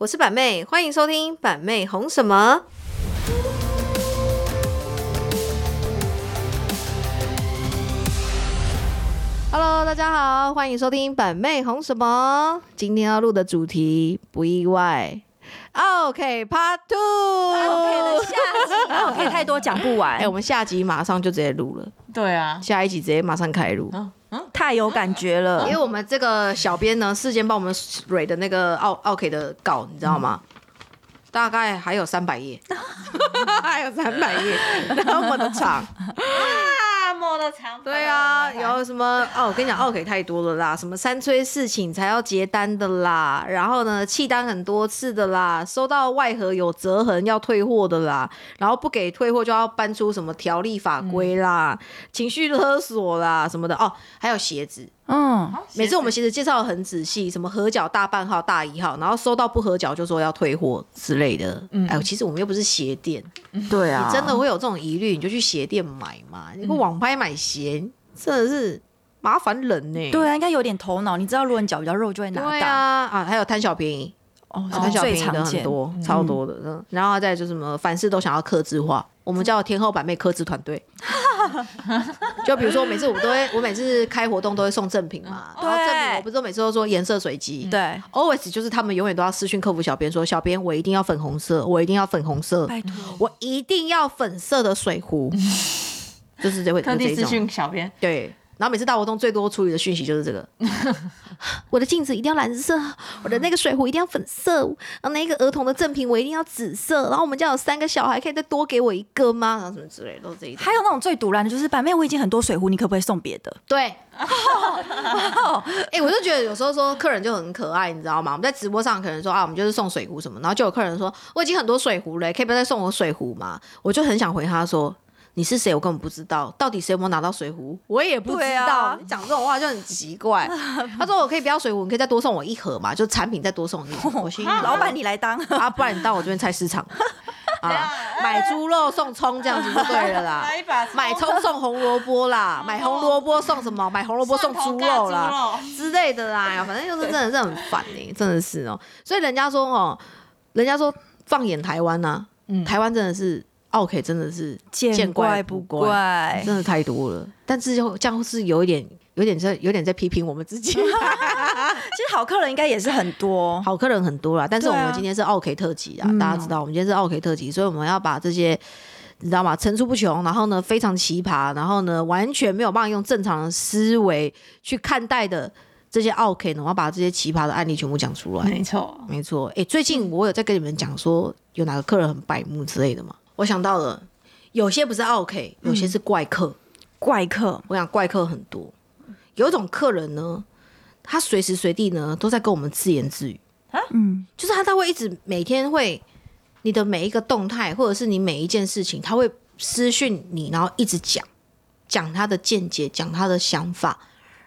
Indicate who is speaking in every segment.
Speaker 1: 我是板妹，欢迎收听板妹红什么。Hello，大家好，欢迎收听板妹红什么。今天要录的主题不意外，OK，Part Two。
Speaker 2: OK 的下集，OK 太多讲不完
Speaker 1: 哎、，我们下集马上就直接录了，
Speaker 3: 对啊，
Speaker 1: 下一集直接马上开录。
Speaker 2: 太有感觉了
Speaker 1: 因为。我们这个小编呢，事先帮我们蕊的那个奥奥 K 的稿，你知道吗？大概还有三百页，还有三百页，那么的长。对啊，有什么哦？我跟你讲，奥 K 太多了啦，什么三催四请才要结单的啦，然后呢弃单很多次的啦，收到外盒有折痕要退货的啦，然后不给退货就要搬出什么条例法规啦，情绪勒索啦什么的哦，还有鞋子，
Speaker 2: 嗯，
Speaker 1: 每次我们其实介绍的很仔细，什么合脚大半号、大一号，然后收到不合脚就说要退货之类的。嗯哎呦，其实我们又不是鞋店，
Speaker 2: 对啊，
Speaker 1: 你真的会有这种疑虑，你就去鞋店买嘛。你不网拍买鞋，真的是麻烦人呢、
Speaker 2: 对啊，应该有点头脑。你知道，如果你脚比较肉，就会拿
Speaker 1: 对
Speaker 2: 到。
Speaker 1: 啊啊，还有贪小便宜，
Speaker 2: 哦，
Speaker 1: 贪小便宜的很。多，超多的。嗯，然后再就是什么，凡事都想要克制化。我们叫天后版妹克制团队，就比如说每次我们都会，我每次开活动都会送赠品嘛，然后赠品我不是都每次都说颜色随机，
Speaker 2: 对
Speaker 1: ，always 就是他们永远都要私讯客服小编说，小编我一定要粉红色，我一定要粉红色，
Speaker 2: 拜托。
Speaker 1: 我一定要粉色的水壶，就是这会
Speaker 3: 特地私
Speaker 1: 这种。
Speaker 3: 讯小编，
Speaker 1: 对。然后每次大活动最多处理的讯息就是这个，我的镜子一定要蓝色，我的那个水壶一定要粉色，然后那个儿童的赠品我一定要紫色，然后我们家有三个小孩，可以再多给我一个吗？然后什么之类的，都是这一种。
Speaker 2: 还有那种最毒烂的，就是板妹，我已经很多水壶，你可不可以送别的？
Speaker 1: 对，哎、我就觉得有时候说客人就很可爱，你知道吗？我们在直播上可能说啊，我们就是送水壶什么，然后就有客人说我已经很多水壶了，可以不要再送我水壶吗？我就很想回他说。你是谁？我根本不知道，到底谁有没有拿到水壶，我也不知
Speaker 2: 对
Speaker 1: 道。
Speaker 2: 啊
Speaker 1: 你讲这种话就很奇怪。他说：“我可以不要水壶，你可以再多送我一盒嘛，就产品再多送一盒。”我心里
Speaker 2: 老板，你来当。
Speaker 1: 啊，不然你到我这边菜市场 啊，买猪肉送葱这样子就对了啦。买葱送红萝卜啦，买红萝卜送什么？买红萝卜送猪肉啦之类的啦，反正就是真的是很烦哎、真的是哦、所以人家说哦，人家说放眼台湾呐、
Speaker 3: 嗯
Speaker 1: 台湾真的是奥 K 真的是
Speaker 2: 见怪不怪。
Speaker 1: 真的太多了。但是就这样是有一点，有点在有点在批评我们自己。
Speaker 2: 其实好客人应该也是很多。
Speaker 1: 好客人很多啦，但是我们今天是奥 K 特辑啊，
Speaker 2: 嗯
Speaker 1: 大家知道我们今天是奥 K 特辑，所以我们要把这些。你知道吗？层出不穷，然后呢，非常奇葩，然后呢，完全没有办法用正常的思维去看待的这些奥 K 呢，我要把这些奇葩的案例全部讲出来。
Speaker 3: 没错，
Speaker 1: 没错，哎、最近我有在跟你们讲说，有哪个客人很白目之类的吗？我想到了，有些不是 OK，有些是怪客。
Speaker 2: 怪客，
Speaker 1: 我想怪客很多，有一种客人呢，他随时随地呢都在跟我们自言自语。啊。
Speaker 2: 嗯，
Speaker 1: 就是他他会一直每天会你的每一个动态，或者是你每一件事情，他会私讯你，然后一直讲讲他的见解，讲他的想法，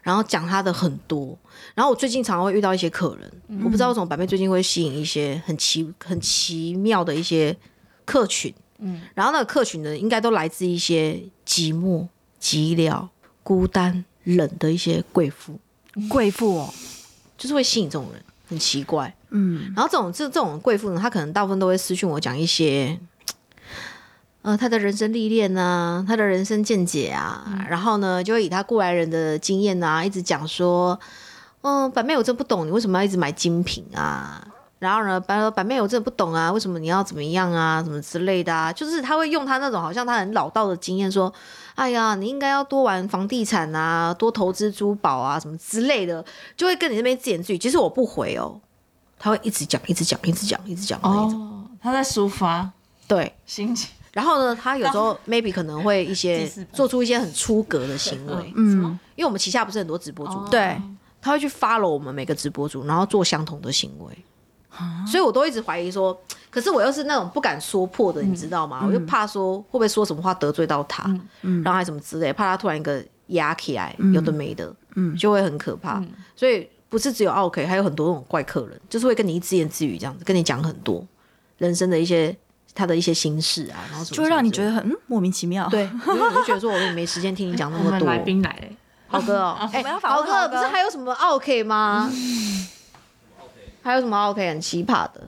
Speaker 1: 然后讲他的很多。然后我最近常常会遇到一些客人，我不知道为什么百妹最近会吸引一些很奇很奇妙的一些客群，嗯，然后那个客群呢，应该都来自一些寂寞、寂寥、孤单、冷的一些贵妇，
Speaker 2: 贵妇哦。
Speaker 1: 就是会吸引这种人，很奇怪。
Speaker 2: 嗯，
Speaker 1: 然后这种这这种贵妇呢，她可能大部分都会私讯我讲一些，呃，她的人生历练啊，她的人生见解啊，然后呢，就会以她过来人的经验啊，一直讲说，嗯、板妹我真不懂你为什么要一直买精品啊。然后呢，板板妹我真的不懂啊，为什么你要怎么样啊，什么之类的啊？就是他会用他那种好像他很老道的经验说，哎呀，你应该要多玩房地产啊，多投资珠宝啊，什么之类的，就会跟你那边自言自语。其实我不回哦，他会一直讲，一直讲，一直讲，一直讲的那种。
Speaker 3: 哦，他在抒发
Speaker 1: 对，
Speaker 3: 心情，
Speaker 1: 然后呢，他有时候 maybe 可能会一些做出一些很出格的行为，
Speaker 2: 嗯，
Speaker 1: 因为我们旗下不是很多直播主吗，
Speaker 2: 对，
Speaker 1: 他会去 follow 我们每个直播主，然后做相同的行为。所以我都一直怀疑说，可是我又是那种不敢说破的，你知道吗？我就怕说会不会说什么话得罪到他，然后还什么之类，怕他突然一个压起来，有的没的，嗯就会很可怕。所以不是只有 OK，还有很多那种怪客人，就是会跟你自言自语这样子，跟你讲很多人生的一些他的一些心事啊，然后什么
Speaker 2: 就会让你觉得很嗯莫名其妙。
Speaker 1: 对，因为我就觉得说我也没时间听你讲那么多。
Speaker 3: 我们来宾来了，
Speaker 1: 豪哥哦，哎、
Speaker 2: 我们要访
Speaker 1: 豪哥
Speaker 2: 问豪哥
Speaker 1: 不是还有什么 OK 吗？还有什么 OK 很奇葩的？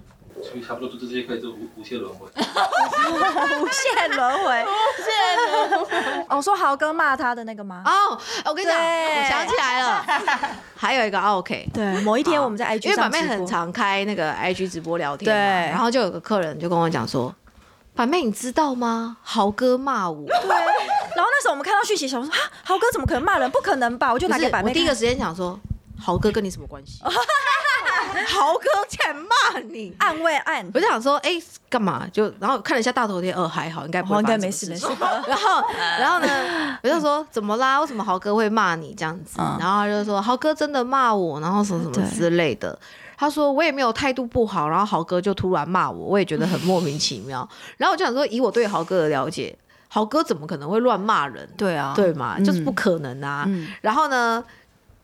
Speaker 4: 所以差不多就这些可以做无无限轮回。
Speaker 2: 无限轮回，无限轮回。哦，说豪哥骂他的那个吗？
Speaker 1: 哦，我跟你讲，我想起来了，还有一个 OK。
Speaker 2: 对，某一天我们在 IG
Speaker 1: 因为板妹
Speaker 2: 上直播
Speaker 1: 很常开那个 IG 直播聊天，
Speaker 2: 对
Speaker 1: 然后就有个客人就跟我讲说：“板妹，你知道吗？豪哥骂我。”
Speaker 2: 对，然后那时候我们看到讯息，想说啊，豪哥怎么可能骂人？不可能吧？我就拿给板妹
Speaker 1: 我第一个时间想说，豪哥跟你什么关系？豪哥竟然骂你，
Speaker 2: 暗慰暗，
Speaker 1: 我就想说，哎、干嘛？就然后看了一下大头贴，呃，还好，应该不会
Speaker 2: 哦，应该没事没事。
Speaker 1: 然后，然后呢，我就说怎么啦？为什么豪哥会骂你这样子？
Speaker 2: 嗯
Speaker 1: 然后他就说豪哥真的骂我，然后什么什么之类的。他说我也没有态度不好，然后豪哥就突然骂我，我也觉得很莫名其妙。然后我就想说，以我对豪哥的了解，豪哥怎么可能会乱骂人？
Speaker 2: 对啊，
Speaker 1: 对嘛？
Speaker 2: 嗯
Speaker 1: 就是不可能啊。
Speaker 2: 嗯
Speaker 1: 然后呢，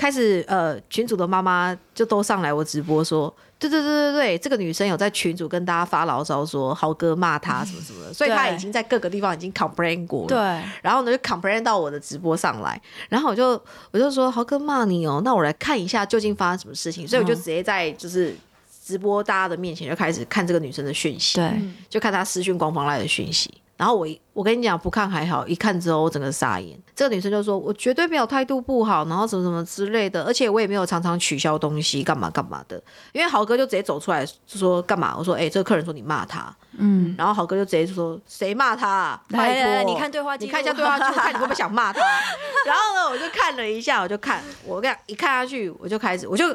Speaker 1: 开始呃，群主的妈妈就都上来我直播说，对对对对对，这个女生有在群主跟大家发牢骚说豪哥骂她什么什么的，所以她已经在各个地方已经 complain 过了。
Speaker 2: 对，
Speaker 1: 然后呢，就 complain 到我的直播上来，然后我就我就说豪哥骂你哦，那我来看一下究竟发生什么事情，所以我就
Speaker 2: 嗯
Speaker 1: 直接在就是直播大家的面前就开始看这个女生的讯息，
Speaker 2: 对，
Speaker 1: 就看她私讯官方来的讯息。然后我一我跟你讲，不看还好，一看之后我整个傻眼。这个女生就说：“我绝对没有态度不好，然后什么什么之类的，而且我也没有常常取消东西，干嘛干嘛的。”因为豪哥就直接走出来就说：“干嘛？”我说：“哎、这个客人说你骂他。”
Speaker 2: 嗯，
Speaker 1: 然后豪哥就直接说：“谁骂他、啊？拜托，
Speaker 2: 你看对话记录
Speaker 1: 你看一下对话记录，看你会不会想骂他。”然后呢，我就看了一下，我就看，我跟你讲一看下去，我就开始，我就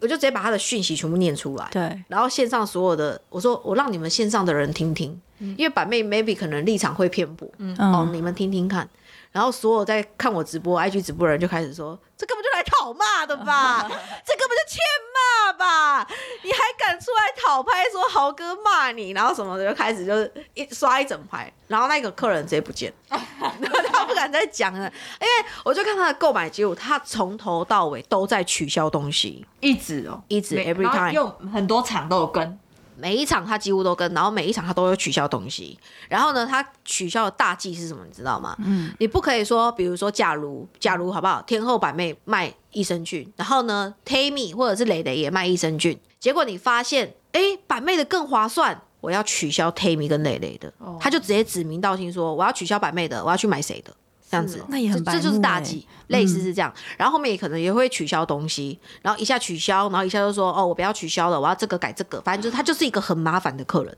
Speaker 1: 我就直接把他的讯息全部念出来。
Speaker 2: 对，
Speaker 1: 然后线上所有的，我说我让你们线上的人听听，因为板妹 maybe 可能立场会偏颇，哦，
Speaker 2: 嗯，
Speaker 1: 你们听听看。然后所有在看我直播、IG 直播的人就开始说：“这根本就来讨骂的吧？这根本就欠骂吧？你还敢出来讨拍说豪哥骂你，然后什么的，就开始就是一刷一整排。然后那个客人直接不见，然 后他不敢再讲了，因为我就看他的购买记录，他从头到尾都在取消东西，
Speaker 3: 一直哦，
Speaker 1: 一直
Speaker 3: 每
Speaker 1: every time
Speaker 3: 又很多场都有跟，
Speaker 1: 每一场他几乎都跟，然后每一场他都有取消东西。然后呢，他取消的大忌是什么？你知道吗？嗯，你不可以说，比如说，假如假如好不好？天后板妹卖益生菌，然后呢，Tammy 或者是蕾蕾也卖益生菌，结果你发现，哎，板妹的更划算。我要取消 Tammy 跟蕾蕾的，他就直接指名道姓说我要取消板妹的，我要去买谁的，这样子，
Speaker 2: 那也很
Speaker 1: 这这就是大忌，类似是这样。然后后面也可能也会取消东西，然后一下取消，然后一下就说哦，我不要取消了，我要这个改这个，反正就是他就是一个很麻烦的客人。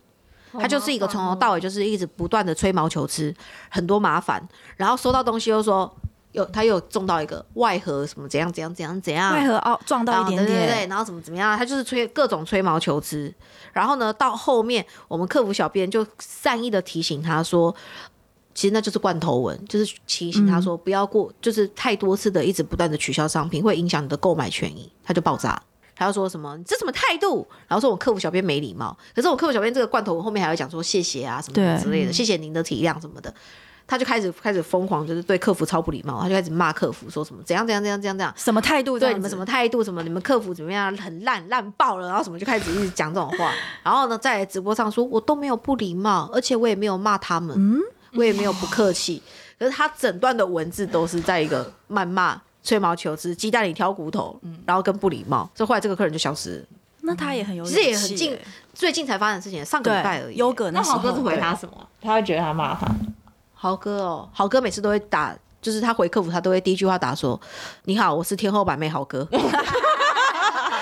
Speaker 1: 他就是一个从头到尾就是一直不断的吹毛求疵，很多麻烦，然后收到东西又说有他又中到一个外盒什么怎样怎样怎样怎样，
Speaker 2: 外盒哦撞到一点
Speaker 1: 点对对
Speaker 2: 对，
Speaker 1: 然后怎么怎么样，他就是吹各种吹毛求疵。然后呢，到后面我们客服小编就善意的提醒他说，其实那就是罐头文，就是提醒他说不要过，就是太多次的一直不断的取消商品，会影响你的购买权益，他就爆炸了。他就说什么你这什么态度？然后说我客服小编没礼貌。可是我客服小编这个罐头文后面还会讲说谢谢啊什么什么之类的，谢谢您的体谅什么的。他就开始开始疯狂，就是对客服超不礼貌，他就开始骂客服，说什么怎样怎样怎样怎样怎样，
Speaker 2: 什么态度？
Speaker 1: 对你们什么？态度，什么你们客服怎么样，很烂烂爆了，然后什么就开始一直讲这种话，然后呢，在直播上说我都没有不礼貌，而且我也没有骂他们，
Speaker 2: 嗯
Speaker 1: 我也没有不客气，可是他整段的文字都是在一个谩骂、吹毛求疵、鸡蛋里挑骨头，然后跟不礼貌，所以后来这个客人就消失了。
Speaker 2: 那他也很有
Speaker 1: 其实也很近最近才发生的事情，上个礼拜而，已。
Speaker 2: 优格
Speaker 3: 那豪哥是回他什么？他会觉得他骂他，
Speaker 1: 豪哥哦，豪哥每次都会打，就是他回客服，他都会第一句话打说：“你好，我是天后版妹豪哥。”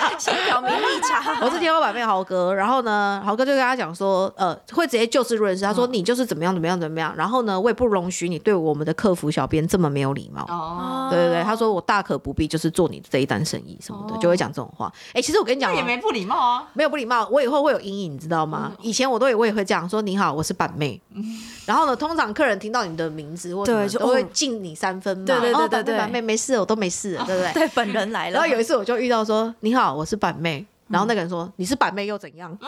Speaker 2: 先表明立场。
Speaker 1: 我是天花板妹豪哥，然后呢，豪哥就跟他讲说，呃，会直接就事论事，他说你就是怎么样怎么样怎么样，然后呢，我也不容许你对我们的客服小编这么没有礼貌。
Speaker 3: 哦，
Speaker 1: 对对对，他说我大可不必就是做你这一单生意什么的，就会讲这种话。哎、其实我跟你讲、
Speaker 3: 也没不礼貌啊。
Speaker 1: 没有不礼貌，我以后会有阴影，你知道吗？以前我都也我也会这样说，你好，我是板妹。然后呢，通常客人听到你的名字或什么
Speaker 2: 对就
Speaker 1: 都会
Speaker 2: 哦
Speaker 1: 敬你三分嘛。
Speaker 2: 对对对
Speaker 1: 哦
Speaker 2: 对对
Speaker 1: 板妹板妹没事，我都没事了，对不对？
Speaker 2: 对，本人来了。
Speaker 1: 然后有一次我就遇到说：“你好，我是板妹。”然后那个人说：“你是板妹又怎样？”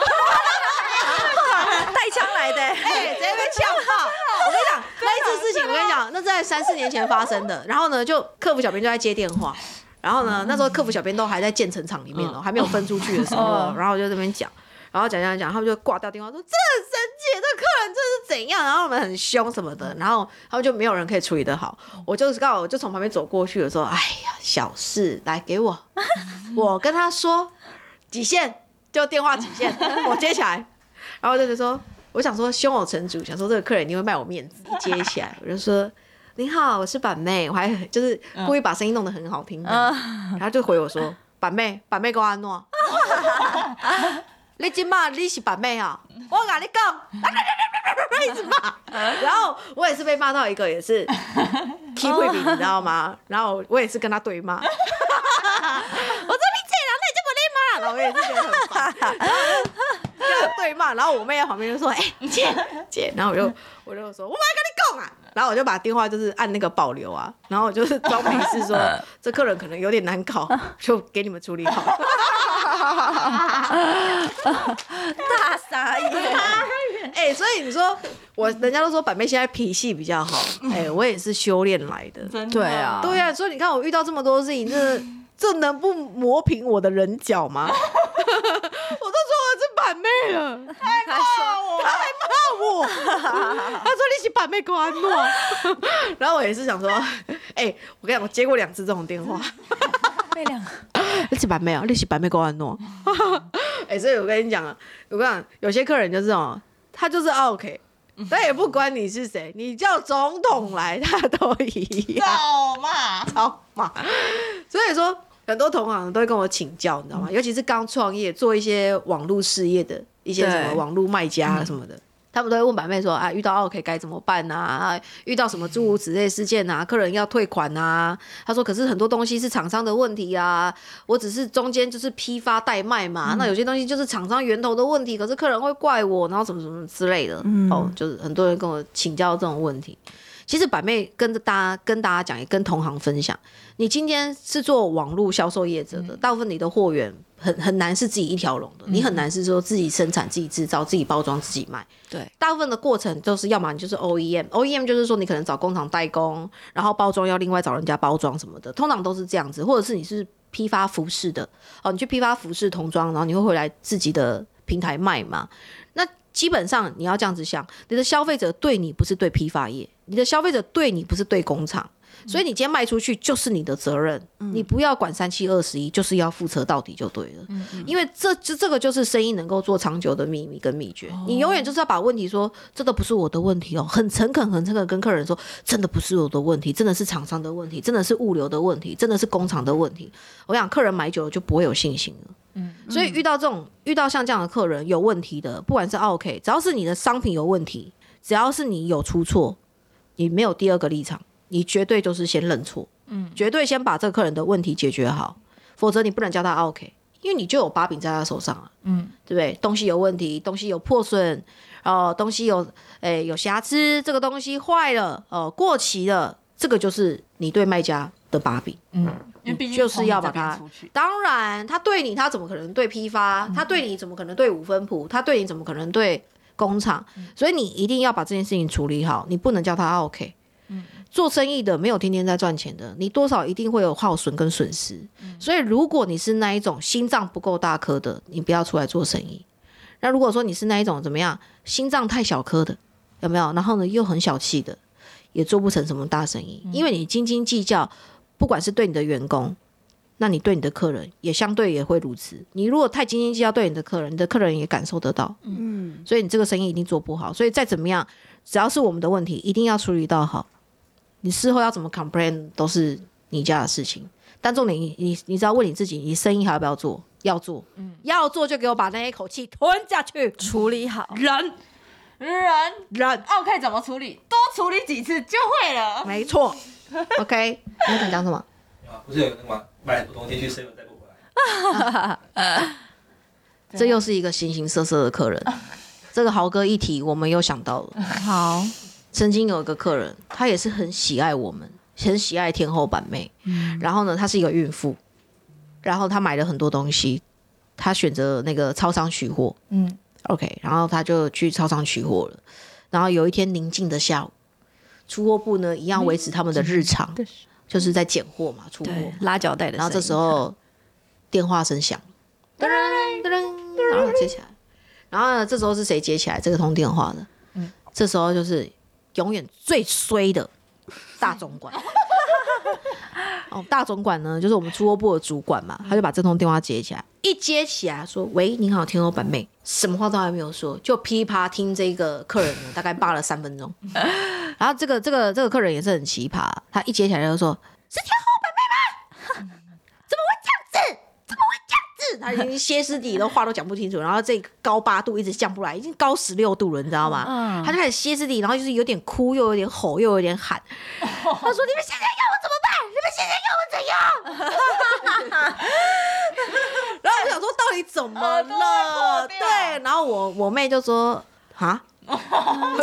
Speaker 2: 带枪来的，
Speaker 1: 哎、直接被呛爆！我跟你讲，那一次事情，我跟你讲，那是在三四年前发生的。然后呢，就客服小编就在接电话，然后呢，那时候客服小编都还在建成厂里面哦，还没有分出去的时候
Speaker 2: 嗯，
Speaker 1: 然后我就这边讲。然后讲讲讲，他们就挂掉电话，说这很生气，这客人这是怎样？然后我们很凶什么的，然后他们就没有人可以处理得好。我就是刚好我就从旁边走过去的时候，哎呀，小事，来 给我，我跟他说几线，就电话几线，我接起来，然后我就说，我想说胸有成竹，想说这个客人一定会卖我面子，一接起来我就说。你好，我是板妹，我还就是故意把声音弄得很好听，然后就回我说：“板妹，板妹给我安诺，你今嘛你是白妹啊？我跟你讲，一直骂，然后我也是被骂到一个也是 会比，你知道吗？然后我也是跟他对骂，我说你这人那就不对骂，然后我也是觉得很烦，然后跟他对骂，然后我妹在旁边就说：“哎、姐姐。”然后我就我就说：“我没跟你讲啊。”然后我就把电话就是按那个保留啊，然后我就是装没事说这客人可能有点难搞，就给你们处理好。
Speaker 2: 大傻眼，
Speaker 1: 哎、所以你说我人家都说板妹现在脾气比较好，哎、我也是修炼来的。
Speaker 3: 真的。
Speaker 2: 对啊。
Speaker 1: 对啊、所以你看我遇到这么多事情，这这能不磨平我的人角吗？我都说我是板妹了，
Speaker 2: 他说
Speaker 1: 他还骂我，他说你是板妹给我然后我也是想说，哎、我跟你讲，我接过两次这种电话，
Speaker 2: 妹两
Speaker 1: 你是板妹啊，你是板妹给我安诺，哎、所以我跟你讲啊，我跟你讲，有些客人就是哦，他就是 OK。他也不管你是谁，你叫总统来，他都一样。
Speaker 3: 好嘛，
Speaker 1: 操嘛。所以说，很多同行都会跟我请教，你知道吗？尤其是刚创业做一些网络事业的一些什么
Speaker 2: 对
Speaker 1: 网络卖家啊什么的。他们都会问板妹说啊，遇到 OK 该怎么办啊？啊遇到什么诸如此类事件啊？客人要退款啊？他说，可是很多东西是厂商的问题啊，我只是中间就是批发代卖嘛。那有些东西就是厂商源头的问题，可是客人会怪我，然后什么什么之类的。哦，就是很多人跟我请教这种问题。其实板妹跟着大家跟大家讲，也跟同行分享，你今天是做网络销售业者的，大部分你的货源很很难是自己一条龙的，你很难是说自己生产、自己制造、自己包装、自己卖。
Speaker 2: 对，
Speaker 1: 大部分的过程都是要么你就是 OEM，OEM 就是说你可能找工厂代工，然后包装要另外找人家包装什么的，通常都是这样子，或者是你是批发服饰的哦，你去批发服饰童装，然后你会回来自己的平台卖嘛？那基本上你要这样子想，你的消费者对你不是对批发业，你的消费者对你不是对工厂。所以你今天卖出去就是你的责任，你不要管三七二十一，就是要负责到底就对了。因为这这这个就是生意能够做长久的秘密跟秘诀。你永远就是要把问题说，这都不是我的问题哦，很诚恳很诚恳跟客人说，真的不是我的问题，真的是厂商的问题，真的是物流的问题，真的是工厂的问题。我想客人买久了就不会有信心了。嗯，所以遇到这种遇到像这样的客人有问题的，不管是 OK，只要是你的商品有问题，只要是你有出错，你没有第二个立场，你绝对就是先认错，嗯，绝对先把这个客人的问题解决好，否则你不能叫他 OK，因为你就有把柄在他手上了，嗯，对不对？东西有问题，东西有破损，哦、东西有诶、有瑕疵，这个东西坏了，哦、过期了，这个就是你对卖家的把柄。
Speaker 3: 因为毕竟
Speaker 1: 就是要把它当然，他对你，他怎么可能对批发？他对你怎么可能对五分谱？他对你怎么可能对工厂？所以你一定要把这件事情处理好，你不能叫他 OK。做生意的没有天天在赚钱的，你多少一定会有耗损跟损失。所以如果你是那一种心脏不够大颗的，你不要出来做生意。那如果说你是那一种怎么样，心脏太小颗的，有没有？然后呢又很小气的，也做不成什么大生意，因为你斤斤计较，不管是对你的员工，那你对你的客人也相对也会如此。你如果太斤斤计较对你的客人，你的客人也感受得到，
Speaker 2: 嗯，
Speaker 1: 所以你这个生意一定做不好。所以再怎么样，只要是我们的问题，一定要处理到好。你事后要怎么 complain 都是你家的事情，但重点你你你只要问你自己，你生意还要不要做？要做，要做就给我把那一口气吞下去，
Speaker 2: 处理好，
Speaker 1: 人
Speaker 3: 人
Speaker 1: 忍
Speaker 3: ，OK 怎么处理？多处理几次就会了。
Speaker 1: 没错。OK，你想讲什么？
Speaker 4: 啊，不是有那个吗？买很多东西去 seven 再不回来，
Speaker 1: 这又是一个形形色色的客人。这个豪哥一提，我们又想到了，
Speaker 2: 好，
Speaker 1: 曾经有一个客人，他也是很喜爱我们，很喜爱天后板妹。然后呢，她是一个孕妇，然后她买了很多东西，她选择那个超商取货。
Speaker 2: 嗯
Speaker 1: OK，然后她就去超商取货了。然后有一天宁静的下午，出货部呢一样维持他们的日常，就是在拣货嘛，出货。
Speaker 2: 拉脚带的，
Speaker 1: 然后这时候电话声响，噔噔噔，然后接起来，然后呢，这时候是谁接起来这个通电话的？嗯，这时候就是永远最衰的大总管，哦，大总管呢，就是我们出货部的主管嘛，他就把这通电话接起来，一接起来说：“喂，你好，天后板妹。”什么话都还没有说，就噼啪听这个客人呢，大概扒了三分钟。然后这个这个这个客人也是很奇葩，他一接起来就说：“是天后板妹吗？怎么会这样子？怎么会这样子？”他已经歇斯底里，都话都讲不清楚，然后这个高八度一直降不来，已经高十六度了，你知道吗？
Speaker 2: 嗯
Speaker 1: 他就开始歇斯底里，然后就是有点哭，又有点吼，又有点喊。他说：“你们现在要现在要我怎样？” 然后我想说，到底怎么了？对，然后我我妹就说：“啊。”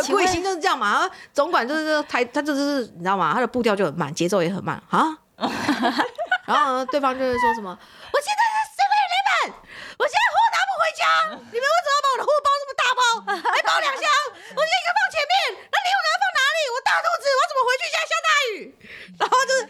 Speaker 1: 贵心就是这样嘛，然后总管就是这台，他就是你知道吗？他的步调就很慢，节奏也很慢啊。然后，对方就是说什么：“我现在是 seven eleven，我现在货拿不回家，你们为什么要把我的货包这么大包，还包两箱？我应该放前面，那礼物拿放哪里？我大肚子，我怎么回去？现在下大雨。”然后就是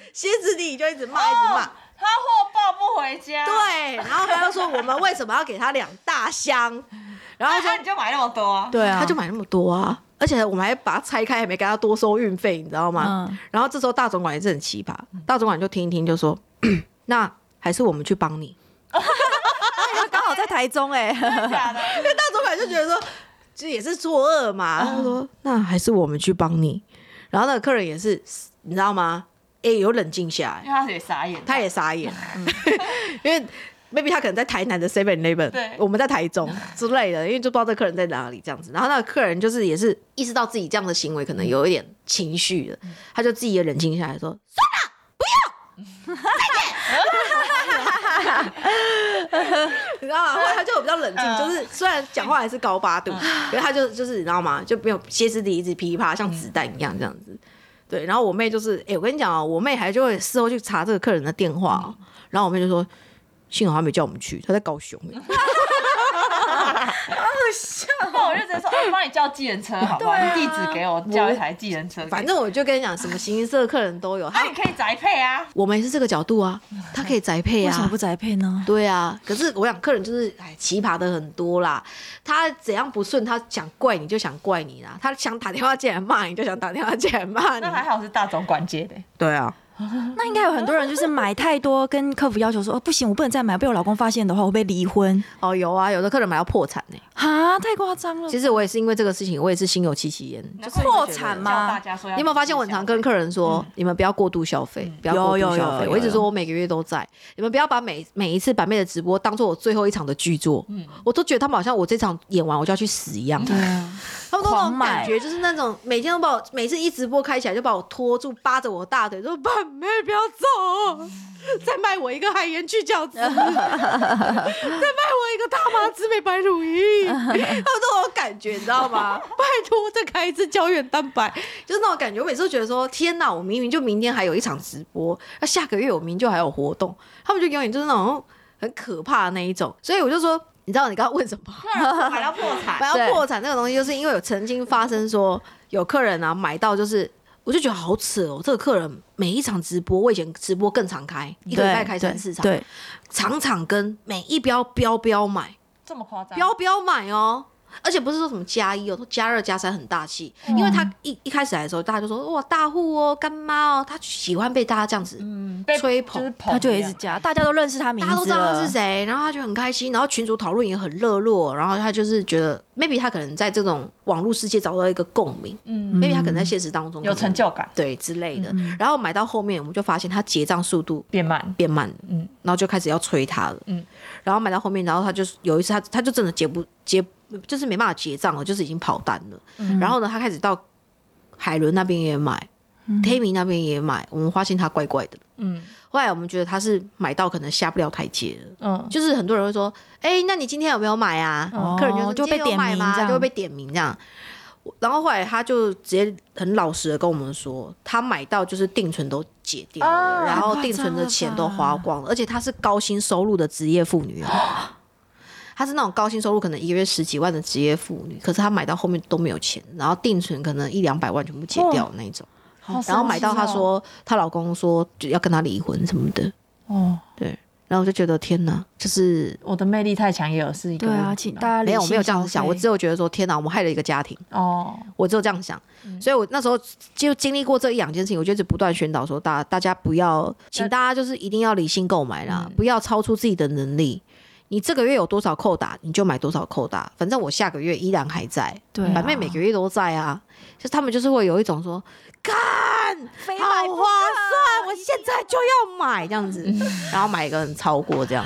Speaker 1: 就一直骂，一直骂。
Speaker 3: 他货抱不回家，，
Speaker 1: 对，然后他就说我们为什么要给他两大箱？然后
Speaker 3: 那
Speaker 1: 说
Speaker 3: 你就买那么多啊？
Speaker 2: 对啊，
Speaker 1: 他就买那么多啊，而且我们还把它拆开，还没给他多收运费，你知道吗？
Speaker 2: 嗯
Speaker 1: 然后这时候大总管也是很奇葩，大总管就听一听就说，那还是我们去帮你。
Speaker 2: 他刚好在台中哎、
Speaker 3: 真的假的？
Speaker 1: 因为大总管就觉得说，这也是作恶嘛，他说那还是我们去帮你。然后那个客人也是，你知道吗？哎，有冷静下来
Speaker 3: 因，为他也傻眼，
Speaker 1: 他也傻眼，因为 maybe 他可能在台南的 Seven Eleven，
Speaker 3: 对
Speaker 1: 我们在台中之类的，因为就不知道这客人在哪里这样子。然后那个客人就是也是意识到自己这样的行为可能有一点情绪了，他就自己也冷静下来说：“ 算了，不要，再见。”你知道吗？后来他就比较冷静，
Speaker 3: 嗯
Speaker 1: 就是虽然讲话还是高八度，可是他就就是你知道吗？就没有歇斯底里一直噼啪，像子弹一样这样子。对，然后我妹就是，哎、我跟你讲啊，我妹还就会事后去查这个客人的电话、哦，然后我妹就说，幸好他没叫我们去，他在高雄、欸。
Speaker 3: 那 我就直接说，哎，帮你叫计程车好不好？你地址给我，叫一台计程车给你。
Speaker 1: 反正我就跟你讲，什么形形色色的客人都有。
Speaker 3: 那
Speaker 1: 他
Speaker 3: 你可以宅配啊，
Speaker 1: 我们也是这个角度啊，他可以宅配啊
Speaker 2: 为什么不。宅配呢？
Speaker 1: 对啊，可是我想客人就是哎奇葩的很多啦，他怎样不顺，他想怪你就想怪你啦，他想打电话进来骂你就想打电话进来骂你
Speaker 3: 那。还好是大总管接的。
Speaker 1: 对啊，
Speaker 2: 那应该有很多人就是买太多，跟客服要求说，哦，不行，我不能再买，被我老公发现的话，我会被离婚。
Speaker 1: 哦有啊，有的客人买到破产呢、
Speaker 2: 哈，太夸张了。
Speaker 1: 其实我也是因为这个事情，我也是心有戚戚焉。
Speaker 3: 就
Speaker 2: 破产吗
Speaker 3: 大家说，
Speaker 1: 你有没有发现我很常跟客人说，你们不要过度消费，不要过度消费。我一直
Speaker 2: 有
Speaker 1: 说我每个月都在，你们不要把每每一次版妹的直播当做我最后一场的剧作。嗯我都觉得他们好像我这场演完我就要去死一样。
Speaker 2: 对啊，
Speaker 1: 他们都那种感觉，就是那种每天都把我每次一直播开起来就把我拖住，扒着我大腿说：“板妹不要走，再卖我一个海盐去角质，再卖我一个大麻滋美白乳液。”他们都有感觉，你知道吗？拜托，再开一次胶原蛋白，就是那种感觉。我每次都觉得说：“天哪，我明明就明天还有一场直播，那下个月我明明就还有活动。”他们就永远就是那种很可怕的那一种，所以我就说。你知道你刚刚问什么？
Speaker 3: 买到破产，
Speaker 1: 买到破产这个东西，就是因为有曾经发生说有客人啊买到，就是我就觉得好扯哦，这个客人每一场直播，我以前直播更常开，一个礼拜开三四场，
Speaker 2: 对，
Speaker 1: 场场跟每一标标标买，
Speaker 3: 这么夸张？
Speaker 1: 标标买哦。而且不是说什么加一哦，都加二加三很大气，因为他一一开始来的时候，大家就说哇大户哦，干妈哦，他喜欢被大家这样子
Speaker 3: 嗯，
Speaker 1: 吹捧。
Speaker 2: 他就
Speaker 3: 一
Speaker 2: 直加，大家都认识他名字
Speaker 1: 大家都知道他是谁，然后他就很开心，然后群主讨论也很热络，然后他就是觉得 maybe 他可能在这种网络世界找到一个共鸣、
Speaker 3: 嗯。
Speaker 1: m a y b e 他可能在现实当中
Speaker 3: 有成就感，
Speaker 1: 对之类的，然后买到后面我们就发现他结账速度
Speaker 3: 变慢，
Speaker 1: 变慢了，
Speaker 3: 嗯。
Speaker 1: 然后就开始要催他了，
Speaker 3: 嗯
Speaker 1: 然后买到后面，然后他就有一次他他就真的结不结，就是没办法结账了，就是已经跑单了，
Speaker 3: 嗯
Speaker 1: 然后呢他开始到海伦那边也买。天明那边也买，我们发现他怪怪的。
Speaker 3: 嗯
Speaker 1: 后来我们觉得他是买到可能下不了台阶了，
Speaker 3: 嗯，
Speaker 1: 就是很多人会说，哎、那你今天有没有买啊？
Speaker 2: 哦
Speaker 1: 客人就说
Speaker 2: 就被？点名
Speaker 1: 就会被点名这样。然后后来他就直接很老实的跟我们说，他买到就是定存都解掉了，
Speaker 3: 啊
Speaker 1: 然后定存的钱都花光了，而且她是高薪收入的职业妇女啊。她是那种高薪收入，可能一个月十几万的职业妇女，可是她买到后面都没有钱，然后定存可能一两百万全部解掉那种，
Speaker 3: 好
Speaker 1: 然后买到她
Speaker 3: 神奇哦，
Speaker 1: 说她老公说就要跟她离婚什么的，
Speaker 2: 哦，
Speaker 1: 对，然后我就觉得天哪，就是
Speaker 3: 我的魅力太强，也有是一个
Speaker 2: 对啊，请大家
Speaker 1: 没有我没有这样子想，我只有觉得说天哪，我们害了一个家庭，
Speaker 3: 哦，
Speaker 1: 我只有这样想。所以我那时候就经历过这一两件事情，我就一直不断宣导说，大大家不要，请大家就是一定要理性购买啦，不要超出自己的能力。你这个月有多少扣打，你就买多少扣打，反正我下个月依然还在，
Speaker 2: 对啊
Speaker 1: 板妹每个月都在啊。就他们就是会有一种说，
Speaker 2: 非买不
Speaker 1: 划算，我现在就要买这样子，然后买一个很超过这样，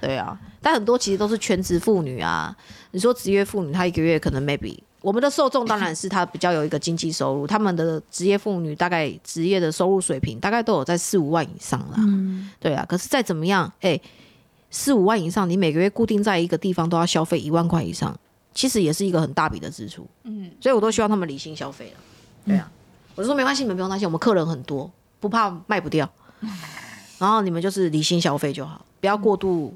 Speaker 1: 对啊。但很多其实都是全职妇女啊，你说职业妇女，她一个月可能 maybe 我们的受众当然是她比较有一个经济收入，他们的职业妇女大概职业的收入水平大概都有在四五万以上啦，
Speaker 2: 嗯，
Speaker 1: 对啊。可是再怎么样，哎、四五万以上，你每个月固定在一个地方都要消费一万块以上，其实也是一个很大笔的支出。嗯，所以我都希望他们理性消费了。对啊，我就说没关系，你们不用担心，我们客人很多，不怕卖不掉。然后你们就是理性消费就好，不要过度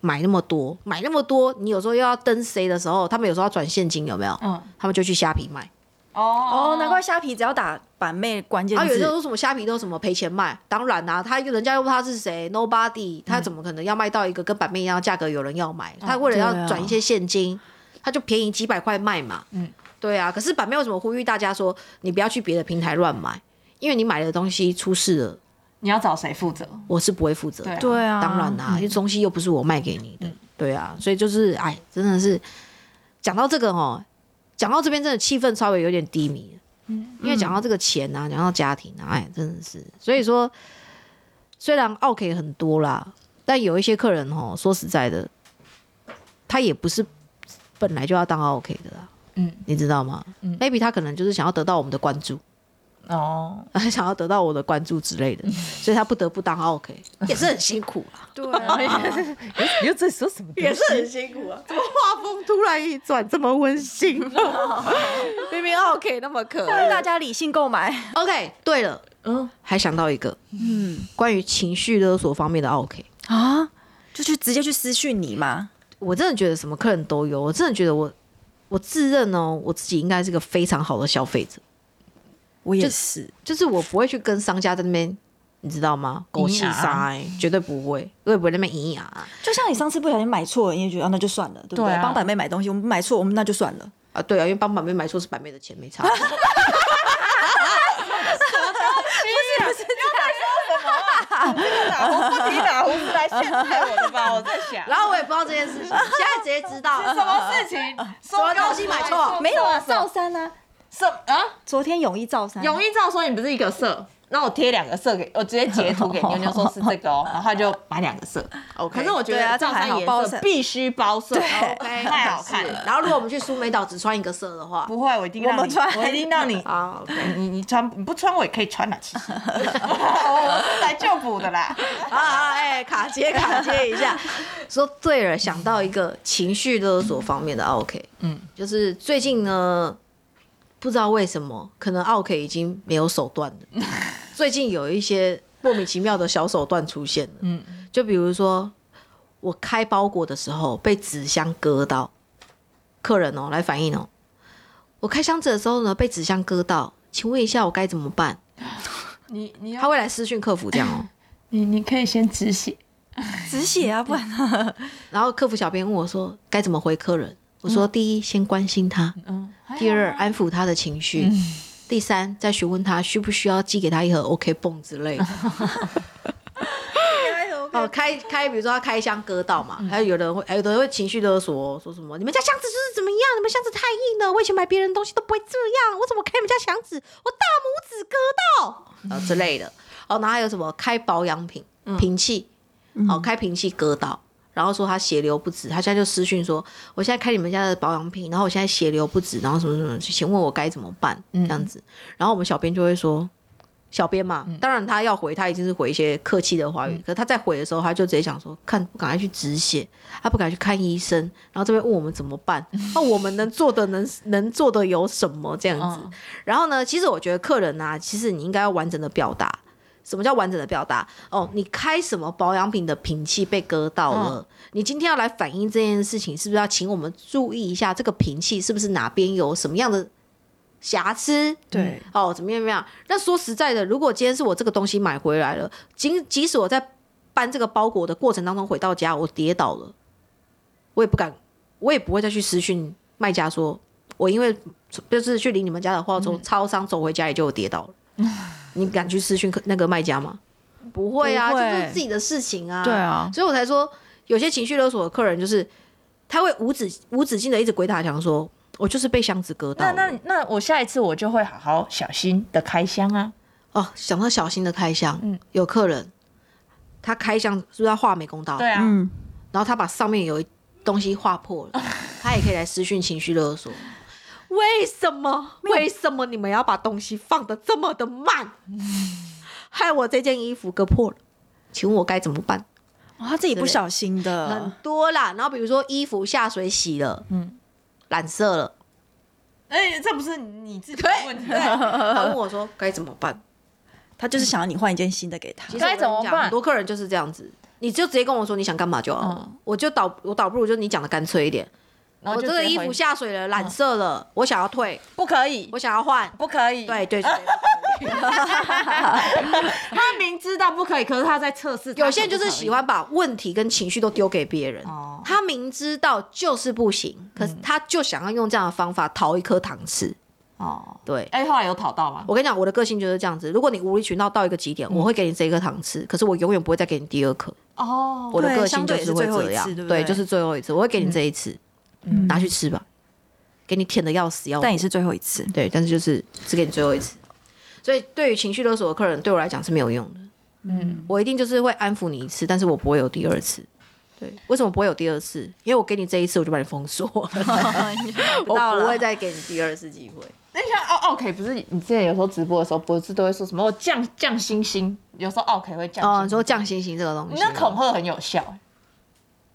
Speaker 1: 买那么多，买那么多，你有时候又要登 C 的时候，他们有时候要转现金，有没有？
Speaker 3: 嗯，
Speaker 1: 他们就去虾皮卖。
Speaker 3: 哦
Speaker 2: 哦，难怪虾皮只要打板妹关键
Speaker 1: 然后有
Speaker 2: 时
Speaker 1: 候说什么虾皮都什么赔钱卖，当然啦、他人家又不知道他是谁，nobody，他怎么可能要卖到一个跟板妹一样的价格有人要买？他为了要转一些现金，他就便宜几百块卖嘛。
Speaker 3: 嗯
Speaker 1: 嗯，对啊。可是版面为什么呼吁大家说你不要去别的平台乱买？因为你买的东西出事了，
Speaker 3: 你要找谁负责？
Speaker 1: 我是不会负责的。
Speaker 3: 对啊
Speaker 2: 对啊，
Speaker 1: 当然啦、因为东西又不是我卖给你的，对啊，所以就是哎，真的是讲到这个哦，讲到这边真的气氛稍微有点低迷，嗯，因为讲到这个钱啊，讲到家庭啊，哎，真的是，所以说虽然 OK 很多啦，但有一些客人哦，说实在的，他也不是本来就要当 OK 的啦，
Speaker 3: 嗯。
Speaker 1: 你知道吗、嗯。M a y b e 他可能就是想要得到我们的关注，
Speaker 3: 哦，
Speaker 1: 他 想要得到我的关注之类的，所以他不得不当 OK，也是很辛苦啊。
Speaker 2: 对啊，
Speaker 3: 你又在说什么？
Speaker 1: 也是很辛苦啊！怎么画风突然一转这么温馨？明明 OK 那么可爱。
Speaker 2: 大家理性购买
Speaker 1: ，OK，对了，
Speaker 3: 嗯，
Speaker 1: 还想到一个，嗯，关于情绪勒索方面的 OK，
Speaker 2: 啊，就去直接去私讯你嘛。
Speaker 1: 我真的觉得什么客人都有，我真的觉得我我自认哦，我自己应该是个非常好的消费者，
Speaker 2: 我也是，
Speaker 1: 就是我不会去跟商家在那边。你知道吗？狗气
Speaker 3: 咿呀
Speaker 1: 塞，绝对不会，我也不会在那边咿呀
Speaker 2: 就像你上次不小心买错了，你也觉得、啊、那就算了，对不对？帮板妹买东西，我们买错，我们那就算了。
Speaker 1: 啊！对啊，因为帮板妹买错是板妹的钱，没差。
Speaker 3: 我 不 提哪壶是来陷害我的吧？我在想，
Speaker 1: 然后我也不知道这件事情，现在直接知道
Speaker 3: 什么事情？什
Speaker 1: 么东西买错？
Speaker 2: 没有啊，
Speaker 3: 少
Speaker 2: 赵三啊，
Speaker 3: 什啊？
Speaker 2: 昨天泳衣赵三，
Speaker 3: 泳衣赵说你不是一个色，那我贴两个色给我直接截图给妞妞说是这个哦，然后他就买两个色。
Speaker 1: OK，
Speaker 3: 可是我觉得照三颜
Speaker 2: 色
Speaker 3: 色必须包色
Speaker 1: ，OK，
Speaker 3: 太好看了。
Speaker 1: 然后如果我们去苏梅岛只穿一个色的话，
Speaker 3: 不会，我一定让你，
Speaker 2: 我们穿
Speaker 3: 我一定让你。
Speaker 1: 啊
Speaker 3: 你你穿你不穿我也可以穿啦，其实 我是来救补的啦。
Speaker 1: 啊，哎，卡接卡接一下。说对了，想到一个情绪勒索方面的 OK，
Speaker 3: 嗯，
Speaker 1: 就是最近呢，不知道为什么，可能奥 K 已经没有手段了。最近有一些莫名其妙的小手段出现了，
Speaker 3: 嗯，
Speaker 1: 就比如说我开包裹的时候被纸箱割到，客人哦来反映哦，我开箱子的时候呢被纸箱割到，请问一下我该怎么办？
Speaker 3: 你你
Speaker 1: 他会来私讯客服这样哦。
Speaker 3: 你你可以先止血，
Speaker 2: 止血啊，不然呢？
Speaker 1: 然后客服小编问我说该怎么回客人？我说第一先关心他，
Speaker 3: 嗯，
Speaker 1: 第二安抚他的情绪，第三再询问他需不需要寄给他一盒 OK 泵之类的。哦，开开，比如说他开箱割到嘛，还有有人会，还有的人会情绪勒索，说什么你们家箱子就是怎么样，你们箱子太硬了，我以前买别人东西都不会这样，我怎么开你们家箱子，我大拇指割到！啊之类的。哦，然后还有什么？开保养品瓶器，哦，开瓶器割到。然后说他血流不止，他现在就私讯说，我现在开你们家的保养品，然后我现在血流不止，然后什么什么，请问我该怎么办？这样子，然后我们小编就会说，小编嘛，当然他要回，他一定是回一些客气的话语，可他在回的时候，他就直接想说，看不赶快去止血，他不敢去看医生，然后这边问我们怎么办，那我们能做的能能做的有什么这样子？
Speaker 3: 嗯
Speaker 1: 然后呢，其实我觉得客人啊，其实你应该要完整的表达。什么叫完整的表达？哦，你开什么保养品的瓶器被割到了？你今天要来反映这件事情，是不是要请我们注意一下这个瓶器是不是哪边有什么样的瑕疵？
Speaker 2: 对，
Speaker 1: 哦，怎么样怎么样？那说实在的，如果今天是我这个东西买回来了，即即使我在搬这个包裹的过程当中回到家，我跌倒了，我也不敢，我也不会再去私讯卖家说，我因为就是去领你们家的话，从超商走回家里就有跌倒了。你敢去私讯客那个卖家吗？不会啊，这就是自己的事情啊。
Speaker 2: 对啊
Speaker 1: 所以我才说，有些情绪勒索的客人就是他会无止无止境的一直鬼打墙，说我就是被箱子割到。
Speaker 3: 那那那我下一次我就会好好小心的开箱啊。
Speaker 1: 哦，想到小心的开箱，
Speaker 3: 嗯
Speaker 1: 有客人他开箱是不是要画美工刀？
Speaker 3: 对啊，
Speaker 2: 嗯，
Speaker 1: 然后他把上面有一东西划破了，他也可以来私讯情绪勒索。为什么？为什么你们要把东西放的这么的慢？害我这件衣服割破了，请问我该怎么办？
Speaker 2: 哦他自己不小心的。
Speaker 1: 很，多啦，然后比如说衣服下水洗了，嗯，染色了，
Speaker 3: 哎，这不是你自己的问题，
Speaker 1: 他问我说该怎么办？
Speaker 2: 他就是想要你换一件新的给他。
Speaker 3: 该怎么办？
Speaker 1: 很多客人就是这样子，你就直接跟我说你想干嘛就好了，我就倒我倒不如就你讲的干脆一点。
Speaker 3: 然后
Speaker 1: 我这个衣服下水了，染色了，我想要退，
Speaker 3: 不可以，
Speaker 1: 我想要换。
Speaker 3: 不可以。
Speaker 1: 对对对，
Speaker 3: 他明知道不可以，可是他在测试。
Speaker 1: 有些人就是喜欢把问题跟情绪都丢给别人
Speaker 3: 哦，
Speaker 1: 他明知道就是不行，可是他就想要用这样的方法讨一颗糖吃。
Speaker 3: 哦。
Speaker 1: 对，
Speaker 3: 哎，后来有讨到吗？
Speaker 1: 我跟你讲，我的个性就是这样子。如果你无理取闹到一个极点，我会给你这一颗糖吃，可是我永远不会再给你第二颗。
Speaker 3: 哦
Speaker 1: 我的个性
Speaker 2: 相对也
Speaker 1: 就是会
Speaker 2: 是最后一
Speaker 1: 这样
Speaker 2: 次，对不对
Speaker 1: 就是最后一次，我会给你这一次，拿去吃吧，给你舔的要死要活。
Speaker 2: 但也是最后一次。
Speaker 1: 对，但是就是只给你最后一次。所以对于情绪勒索的客人，对我来讲是没有用的。
Speaker 3: 嗯，
Speaker 1: 我一定就是会安抚你一次，但是我不会有第二次。对，为什么不会有第二次？因为我给你这一次，我就把你封锁了，我不会再给你第二次机会。
Speaker 3: 那像哦，OK，不是你之前有时候直播的时候，不是都会说什么我降降星星？有时候 OK 会降星
Speaker 1: 哦，说降星星这个东西，
Speaker 3: 那恐吓很有效，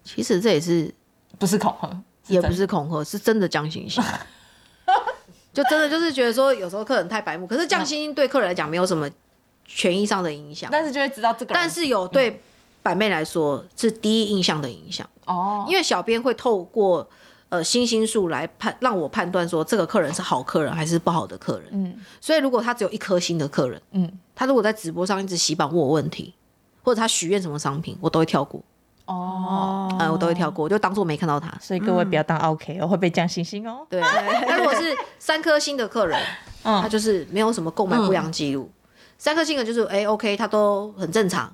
Speaker 1: 其实这也是
Speaker 3: 不是恐吓，
Speaker 1: 也不是恐吓，是真的降星星。就真的就是觉得说，有时候客人太白目，可是降星星对客人来讲没有什么权益上的影响，
Speaker 3: 但是就会知道这个。
Speaker 1: 但是有对板妹来说是第一印象的影响。
Speaker 3: 哦，
Speaker 1: 因为小编会透过呃星星数来判让我判断说这个客人是好客人还是不好的客人。
Speaker 3: 嗯
Speaker 1: 所以如果他只有一颗星的客人，
Speaker 3: 嗯
Speaker 1: 他如果在直播上一直洗版问我问题，或者他许愿什么商品，我都会跳过，
Speaker 3: 哦，
Speaker 1: 呃，我都会跳过，就当做没看到他。
Speaker 3: 所以各位不要当 OK 哦，会被降星星哦。
Speaker 1: 对，那如果是三颗星的客人，他
Speaker 3: 嗯，
Speaker 1: 就是没有什么购买不良记录，三颗星的就是哎、OK，他都很正常。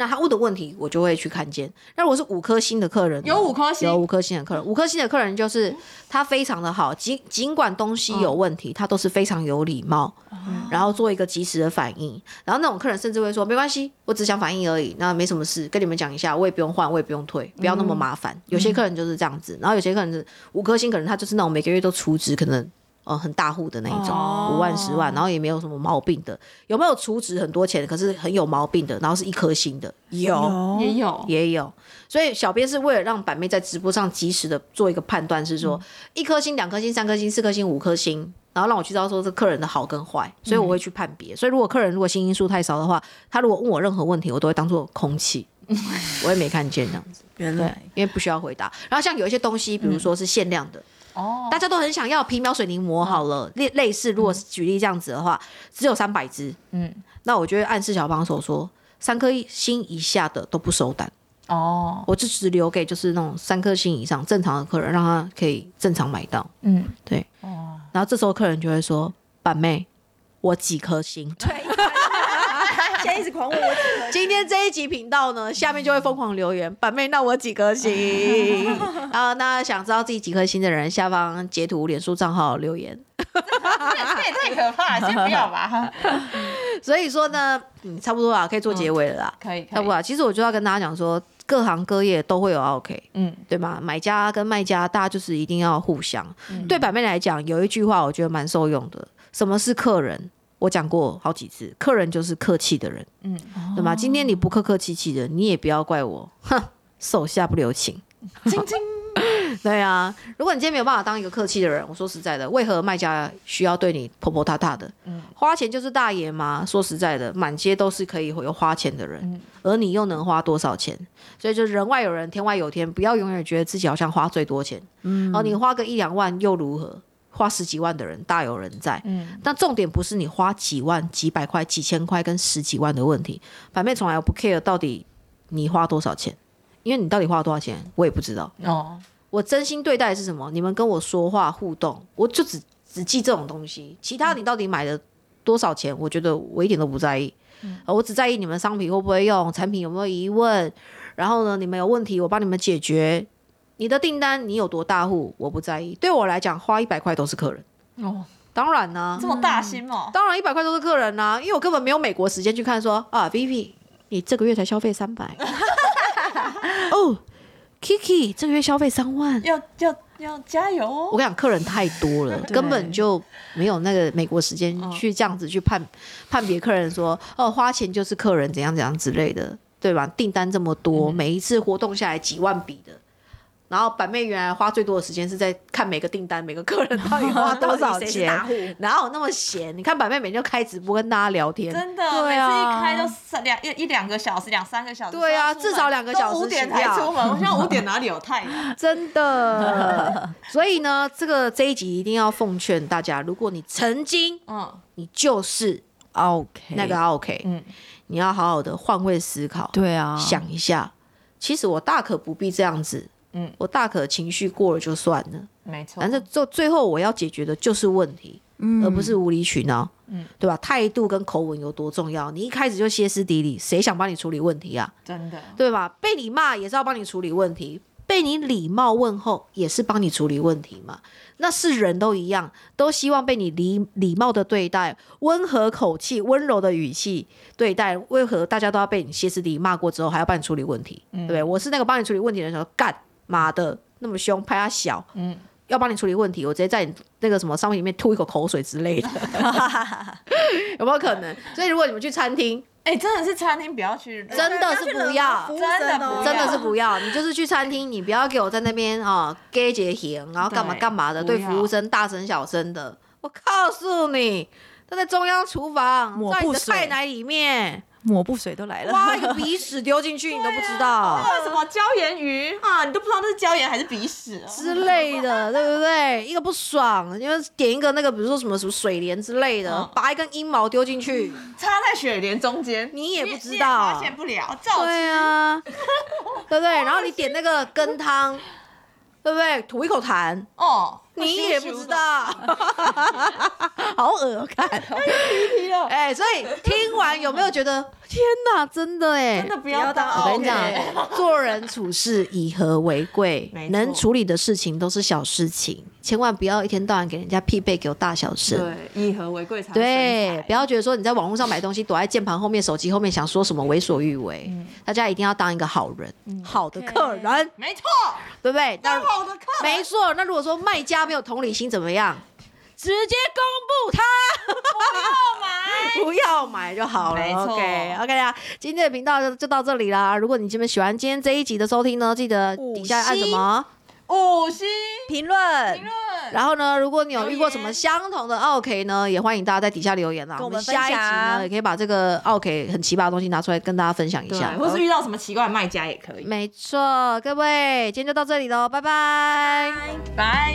Speaker 1: 那他问的问题，我就会去看见。那如果是五颗星的客人，
Speaker 3: 有五颗星
Speaker 1: 有五颗星的客人，五颗星的客人就是他非常的好，尽尽管东西有问题，他都是非常有礼貌，然后做一个及时的反应。然后那种客人甚至会说：“没关系，我只想反应而已，那没什么事，跟你们讲一下，我也不用换，我也不用退，不要那么麻烦。有些客人就是这样子，然后有些客人是五颗星，可能他就是那种每个月都储值，可能。呃，很大户的那一种，
Speaker 2: 哦
Speaker 1: 五万、十万，然后也没有什么毛病的。有没有储值很多钱，可是很有毛病的，然后是一颗星的？有，
Speaker 3: 也有
Speaker 1: 也有，所以小编是为了让板妹在直播上及时的做一个判断，是说、一颗星、两颗星、三颗星、四颗星、五颗星，然后让我去知道说这客人的好跟坏，所以我会去判别。所以如果客人如果新因素太少的话，他如果问我任何问题，我都会当做空气，我也没看见这样子，
Speaker 2: 原来，
Speaker 1: 因为不需要回答。然后像有一些东西，比如说是限量的，
Speaker 3: 哦，
Speaker 1: 大家都很想要皮秒水凝膜好了，类类似，如果是举例这样子的话，只有三百支，
Speaker 3: 嗯。
Speaker 1: 那我就会暗示小帮手说，三颗星以下的都不收单。
Speaker 3: 哦，
Speaker 1: 我就只留给就是那种三颗星以上正常的客人，让他可以正常买到。
Speaker 3: 嗯。
Speaker 1: 对，
Speaker 3: 哦，
Speaker 1: 然后这时候客人就会说：“板妹，我几颗星？”
Speaker 2: 一直狂问 我几颗
Speaker 1: 今天这一集频道呢，下面就会疯狂留言：“板妹，那我几颗星？” 然后那想知道自己几颗星的人，下方截图脸书账号留言。
Speaker 3: 这也太可怕了，先不要吧。
Speaker 1: 所以说呢，嗯，差不多啦，可以做结尾了啦。
Speaker 3: 可以，可以
Speaker 1: 差不多啦。其实我就要跟大家讲说，各行各业都会有 OK。
Speaker 3: 嗯，
Speaker 1: 对吗？买家跟卖家，大家就是一定要互相。对板妹来讲，有一句话我觉得蛮受用的：什么是客人？我讲过好几次，客人就是客气的人，
Speaker 3: 嗯，
Speaker 1: 对吗？今天你不客客气气的，你也不要怪我，哼，手下不留情。
Speaker 3: 晶晶，
Speaker 1: 对啊，如果你今天没有办法当一个客气的人，我说实在的，为何卖家需要对你婆婆踏踏的？
Speaker 3: 嗯
Speaker 1: 花钱就是大爷吗？说实在的，满街都是可以有花钱的人，
Speaker 3: 嗯
Speaker 1: 而你又能花多少钱？所以就人外有人，天外有天，不要永远觉得自己好像花最多钱。嗯，哦，你花个一两万又如何？花十几万的人大有人在。
Speaker 3: 嗯，
Speaker 1: 但重点不是你花几万、几百块、几千块跟十几万的问题，反面从来不 care 到底你花多少钱，因为你到底花了多少钱，我也不知道。
Speaker 3: 哦，
Speaker 1: 我真心对待的是什么？你们跟我说话互动，我就只只记这种东西，其他你到底买了多少钱，我觉得我一点都不在意。呃我只在意你们商品会不会用，产品有没有疑问，然后呢，你们有问题我帮你们解决。你的订单你有多大户，我不在意。对我来讲，花一百块都是客人。
Speaker 3: 哦，
Speaker 1: 当然呢、
Speaker 3: 这么大心哦，
Speaker 1: 当然一百块都是客人呐、因为我根本没有美国时间去看说啊，Vivi，你这个月才消费三百，哦，Kiki 这个月消费三万。
Speaker 3: 要要要加油哦！
Speaker 1: 我跟你讲，客人太多了，根本就没有那个美国时间去这样子去判判别客人说，哦，花钱就是客人怎样怎样之类的，对吧？订单这么多，每一次活动下来几万笔的。然后板妹原来花最多的时间是在看每个订单、每个客人到底花 多少钱，哪有那么闲？你看板妹每天就开直播跟大家聊天，
Speaker 3: 真的，
Speaker 1: 对
Speaker 3: 每次一
Speaker 1: 啊
Speaker 3: 开都三两一一两个小时，两三个小时。
Speaker 1: 对啊至少两个小时
Speaker 3: 五点才出门。我现在五点哪里有 太阳？
Speaker 1: 真的。所以呢，这个这一集一定要奉劝大家，如果你曾经
Speaker 3: 嗯，
Speaker 1: 你就是
Speaker 2: OK，
Speaker 1: 那个 OK，
Speaker 3: 嗯
Speaker 1: 你要好好的换位思考，
Speaker 2: 对啊，
Speaker 1: 想一下，其实我大可不必这样子，
Speaker 3: 嗯
Speaker 1: 我大可情绪过了就算了，
Speaker 3: 没错。
Speaker 1: 反正最最后我要解决的就是问题，
Speaker 2: 嗯
Speaker 1: 而不是无理取闹，
Speaker 3: 嗯
Speaker 1: 对吧？态度跟口吻有多重要？你一开始就歇斯底里，谁想帮你处理问题啊？
Speaker 3: 真的，
Speaker 1: 对吧？被你骂也是要帮你处理问题，被你礼貌问候也是帮你处理问题嘛。那是人都一样，都希望被你礼礼貌的对待，温和口气、温柔的语气对待。为何大家都要被你歇斯底里骂过之后，还要帮你处理问题？对不对？我是那个帮你处理问题的人，说干妈的那么凶，拍他小，
Speaker 3: 嗯
Speaker 1: 要帮你处理问题，我直接在你那个什么商品里面吐一口口水之类的，有没有可能？所以如果你们去餐厅，
Speaker 3: 哎，真的是餐厅不要去，
Speaker 1: 真的是不要
Speaker 3: 真的
Speaker 1: 真的是不要，你就是去餐厅，你不要给我在那边啊给节型，然后干嘛
Speaker 3: 对
Speaker 1: 干嘛的，对服务生大声小声的。我告诉你，他在中央厨房，在你的
Speaker 2: 抹布
Speaker 1: 奶里面
Speaker 2: 抹布水都来了，
Speaker 1: 挖一个鼻屎丢进去，你都不知道。
Speaker 3: 什么椒盐鱼？啊，你都不知道那是椒盐还是鼻屎。哦。
Speaker 1: 之类的，对不对？一个不爽，因为点一个那个，比如说什么什么水莲之类的
Speaker 3: 嗯，
Speaker 1: 拔一根阴毛丢进去，
Speaker 3: 插在雪莲中间，
Speaker 1: 你也不知道。
Speaker 3: 发现不了，照
Speaker 1: 对啊，对不对？然后你点那个羹汤，对不对？吐一口痰，
Speaker 3: 哦，
Speaker 1: 你也不知道，好恶看。哎、所以听完有没有觉得天哪，真的哎，
Speaker 3: 真的不要当
Speaker 1: 我跟你讲 做人处事以和为贵能处理的事情都是小事情，千万不要一天到晚给人家匹配给我大小事。
Speaker 3: 对，以和为贵才
Speaker 1: 对，不要觉得说你在网络上买东西，躲在键盘后面、手机后面，想说什么为所欲为。
Speaker 3: 嗯
Speaker 1: 大家一定要当一个好人，好的客人，
Speaker 3: 没错，
Speaker 1: 对不对？当
Speaker 3: 好的客人
Speaker 1: 没错。那如果说卖家没有同理心，怎么样？直接公布他，不要买 不要买就好了。
Speaker 3: 没错
Speaker 1: OK OK 啊，今天的频道就就到这里啦。如果你这边喜欢今天这一集的收听呢，记得底下按什么？
Speaker 3: 五星
Speaker 2: 评论
Speaker 3: 评论，
Speaker 1: 然后呢，如果你有遇过什么相同的 OK 呢，也欢迎大家在底下留言啦。
Speaker 2: 跟我们
Speaker 1: 下一集呢，也可以把这个 OK 很奇葩的东西拿出来跟大家分享一，下。
Speaker 3: 或是遇到什么奇怪的卖家也可以。
Speaker 1: 没错，各位，今天就到这里喽，拜拜。
Speaker 3: 拜。